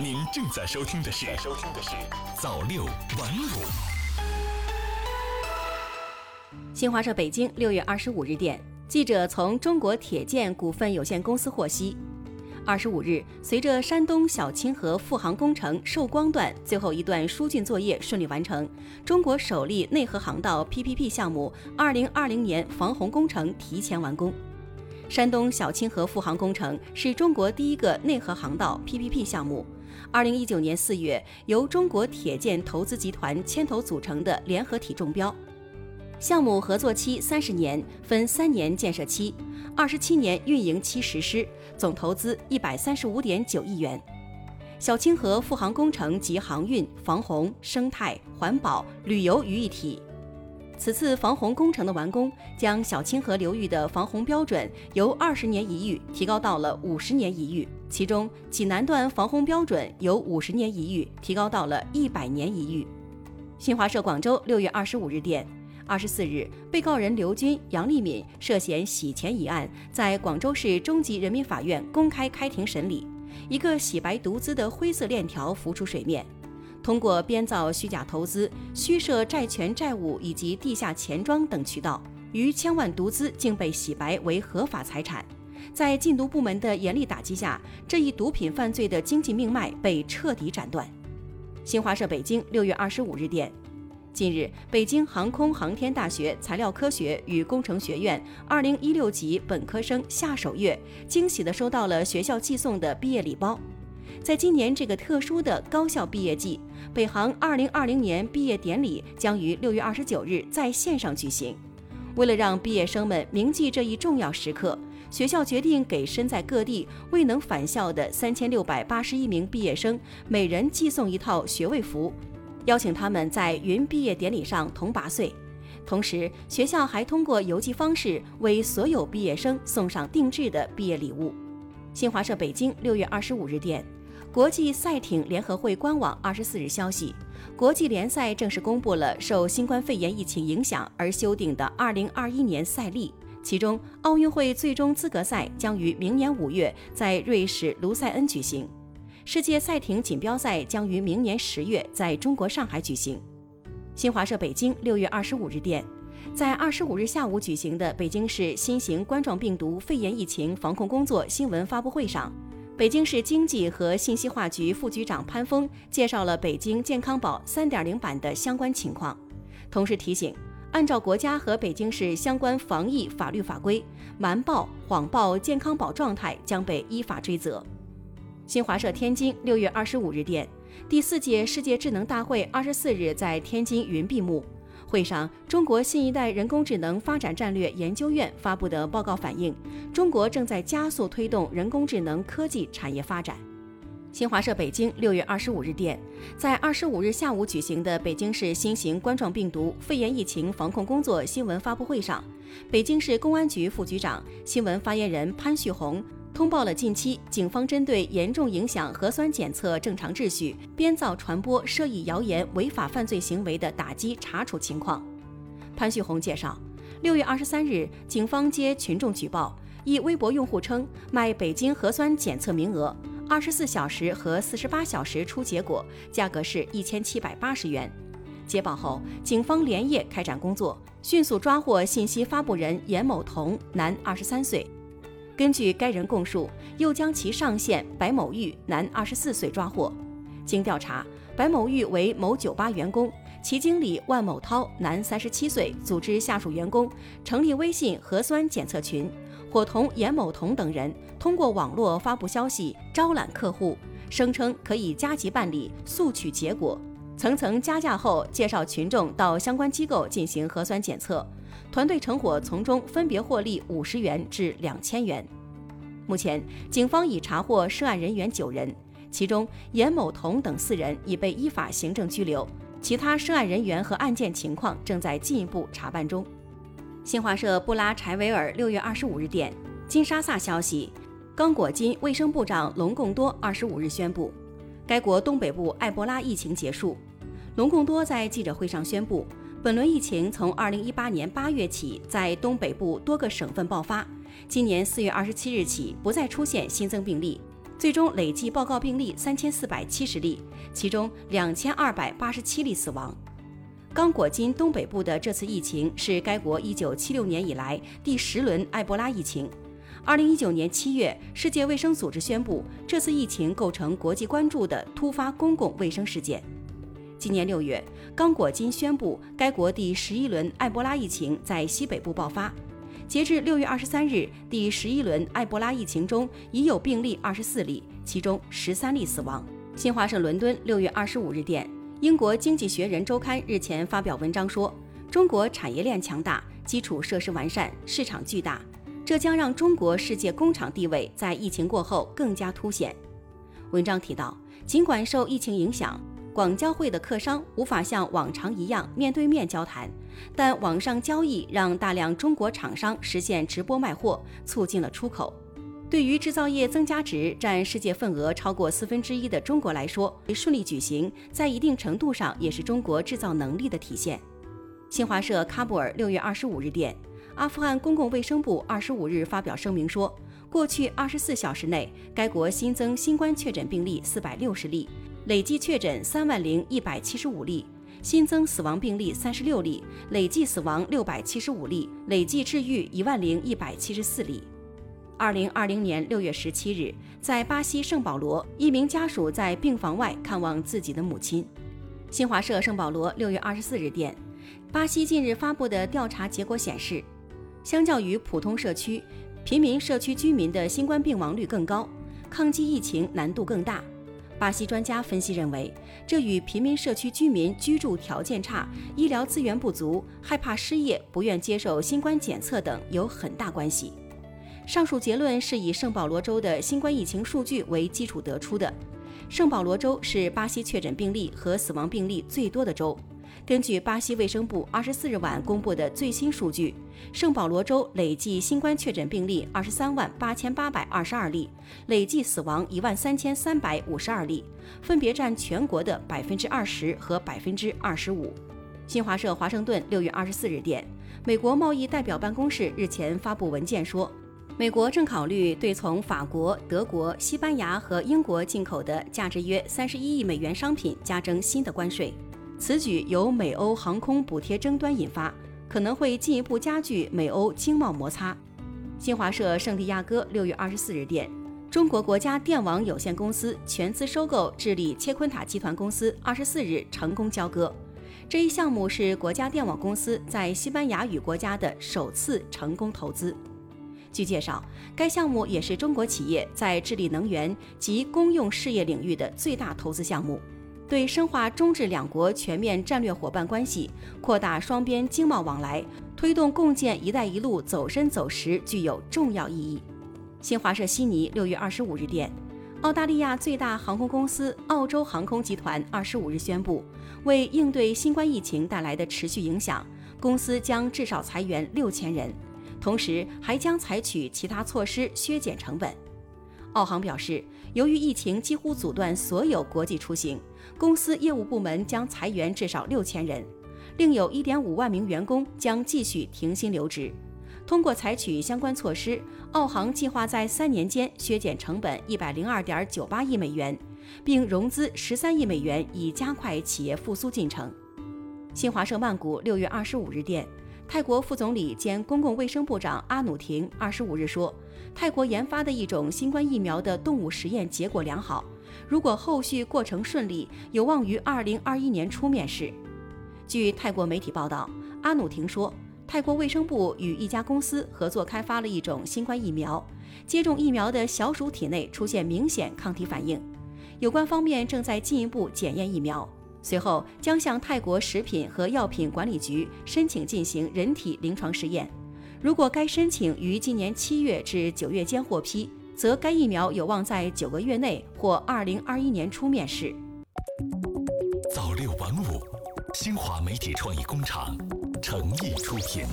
您正在收听的是收听的是早六晚五。新华社北京六月二十五日电，记者从中国铁建股份有限公司获悉，二十五日，随着山东小清河复航工程寿光段最后一段疏浚作业顺利完成，中国首例内河航道 PPP 项目二零二零年防洪工程提前完工。山东小清河复航工程是中国第一个内河航道 PPP 项目，二零一九年四月由中国铁建投资集团牵头组成的联合体中标。项目合作期三十年，分三年建设期，二十七年运营期实施，总投资一百三十五点九亿元。小清河复航工程集航运、防洪、生态、环保、旅游于一体。此次防洪工程的完工，将小清河流域的防洪标准由二十年一遇提高到了五十年一遇，其中济南段防洪标准由五十年一遇提高到了一百年一遇。新华社广州六月二十五日电，二十四日，被告人刘军、杨丽敏涉嫌洗钱一案在广州市中级人民法院公开开庭审理，一个洗白毒资的灰色链条浮出水面。通过编造虚假投资、虚设债权债务以及地下钱庄等渠道，逾千万毒资竟被洗白为合法财产。在禁毒部门的严厉打击下，这一毒品犯罪的经济命脉被彻底斩断。新华社北京六月二十五日电，近日，北京航空航天大学材料科学与工程学院二零一六级本科生夏守月惊喜地收到了学校寄送的毕业礼包。在今年这个特殊的高校毕业季，北航2020年毕业典礼将于6月29日在线上举行。为了让毕业生们铭记这一重要时刻，学校决定给身在各地未能返校的3681名毕业生每人寄送一套学位服，邀请他们在云毕业典礼上同拔穗。同时，学校还通过邮寄方式为所有毕业生送上定制的毕业礼物。新华社北京6月25日电。国际赛艇联合会官网二十四日消息，国际联赛正式公布了受新冠肺炎疫情影响而修订的二零二一年赛历，其中奥运会最终资格赛将于明年五月在瑞士卢塞恩举行，世界赛艇锦标赛将于明年十月在中国上海举行。新华社北京六月二十五日电，在二十五日下午举行的北京市新型冠状病毒肺炎疫情防控工作新闻发布会上。北京市经济和信息化局副局长潘峰介绍了北京健康宝3.0版的相关情况，同时提醒，按照国家和北京市相关防疫法律法规，瞒报、谎报健康宝状态将被依法追责。新华社天津六月二十五日电，第四届世界智能大会二十四日在天津云闭幕。会上，中国新一代人工智能发展战略研究院发布的报告反映，中国正在加速推动人工智能科技产业发展。新华社北京六月二十五日电，在二十五日下午举行的北京市新型冠状病毒肺炎疫情防控工作新闻发布会上，北京市公安局副局长、新闻发言人潘旭红。通报了近期警方针对严重影响核酸检测正常秩序、编造传播涉疫谣言违法犯罪行为的打击查处情况。潘旭红介绍，六月二十三日，警方接群众举报，一微博用户称卖北京核酸检测名额，二十四小时和四十八小时出结果，价格是一千七百八十元。接报后，警方连夜开展工作，迅速抓获信息发布人严某彤，男，二十三岁。根据该人供述，又将其上线白某玉，男，二十四岁抓获。经调查，白某玉为某酒吧员工，其经理万某涛，男，三十七岁，组织下属员工成立微信核酸检测群，伙同严某彤等人，通过网络发布消息招揽客户，声称可以加急办理、速取结果，层层加价后介绍群众到相关机构进行核酸检测。团队成伙从中分别获利五十元至两千元。目前，警方已查获涉案人员九人，其中严某彤等四人已被依法行政拘留，其他涉案人员和案件情况正在进一步查办中。新华社布拉柴维尔六月二十五日电，金沙萨消息，刚果金卫生部长龙贡多二十五日宣布，该国东北部埃博拉疫情结束。龙贡多在记者会上宣布。本轮疫情从二零一八年八月起在东北部多个省份爆发，今年四月二十七日起不再出现新增病例。最终累计报告病例三千四百七十例，其中两千二百八十七例死亡。刚果金东北部的这次疫情是该国一九七六年以来第十轮埃博拉疫情。二零一九年七月，世界卫生组织宣布，这次疫情构成国际关注的突发公共卫生事件。今年六月，刚果金宣布，该国第十一轮埃博拉疫情在西北部爆发。截至六月二十三日，第十一轮埃博拉疫情中已有病例二十四例，其中十三例死亡。新华社伦敦六月二十五日电，英国经济学人周刊日前发表文章说，中国产业链强大，基础设施完善，市场巨大，这将让中国世界工厂地位在疫情过后更加凸显。文章提到，尽管受疫情影响，广交会的客商无法像往常一样面对面交谈，但网上交易让大量中国厂商实现直播卖货，促进了出口。对于制造业增加值占世界份额超过四分之一的中国来说，顺利举行，在一定程度上也是中国制造能力的体现。新华社喀布尔六月二十五日电，阿富汗公共卫生部二十五日发表声明说，过去二十四小时内，该国新增新冠确诊病例四百六十例。累计确诊三万零一百七十五例，新增死亡病例三十六例，累计死亡六百七十五例，累计治愈一万零一百七十四例。二零二零年六月十七日，在巴西圣保罗，一名家属在病房外看望自己的母亲。新华社圣保罗六月二十四日电，巴西近日发布的调查结果显示，相较于普通社区，贫民社区居民的新冠病亡率更高，抗击疫情难度更大。巴西专家分析认为，这与贫民社区居民居住条件差、医疗资源不足、害怕失业、不愿接受新冠检测等有很大关系。上述结论是以圣保罗州的新冠疫情数据为基础得出的。圣保罗州是巴西确诊病例和死亡病例最多的州。根据巴西卫生部二十四日晚公布的最新数据，圣保罗州累计新冠确诊病例二十三万八千八百二十二例，累计死亡一万三千三百五十二例，分别占全国的百分之二十和百分之二十五。新华社华盛顿六月二十四日电，美国贸易代表办公室日前发布文件说，美国正考虑对从法国、德国、西班牙和英国进口的价值约三十一亿美元商品加征新的关税。此举由美欧航空补贴争端引发，可能会进一步加剧美欧经贸摩擦。新华社圣地亚哥六月二十四日电，中国国家电网有限公司全资收购智利切昆塔集团公司，二十四日成功交割。这一项目是国家电网公司在西班牙语国家的首次成功投资。据介绍，该项目也是中国企业在智利能源及公用事业领域的最大投资项目。对深化中智两国全面战略伙伴关系、扩大双边经贸往来、推动共建“一带一路”走深走实具有重要意义。新华社悉尼六月二十五日电，澳大利亚最大航空公司澳洲航空集团二十五日宣布，为应对新冠疫情带来的持续影响，公司将至少裁员六千人，同时还将采取其他措施削减成本。澳航表示，由于疫情几乎阻断所有国际出行，公司业务部门将裁员至少六千人，另有一点五万名员工将继续停薪留职。通过采取相关措施，澳航计划在三年间削减成本一百零二点九八亿美元，并融资十三亿美元，以加快企业复苏进程。新华社曼谷六月二十五日电。泰国副总理兼公共卫生部长阿努廷二十五日说，泰国研发的一种新冠疫苗的动物实验结果良好，如果后续过程顺利，有望于二零二一年初面世。据泰国媒体报道，阿努廷说，泰国卫生部与一家公司合作开发了一种新冠疫苗，接种疫苗的小鼠体内出现明显抗体反应，有关方面正在进一步检验疫苗。随后将向泰国食品和药品管理局申请进行人体临床试验。如果该申请于今年七月至九月间获批，则该疫苗有望在九个月内或二零二一年初面世。早六晚五，新华媒体创意工厂诚意出品。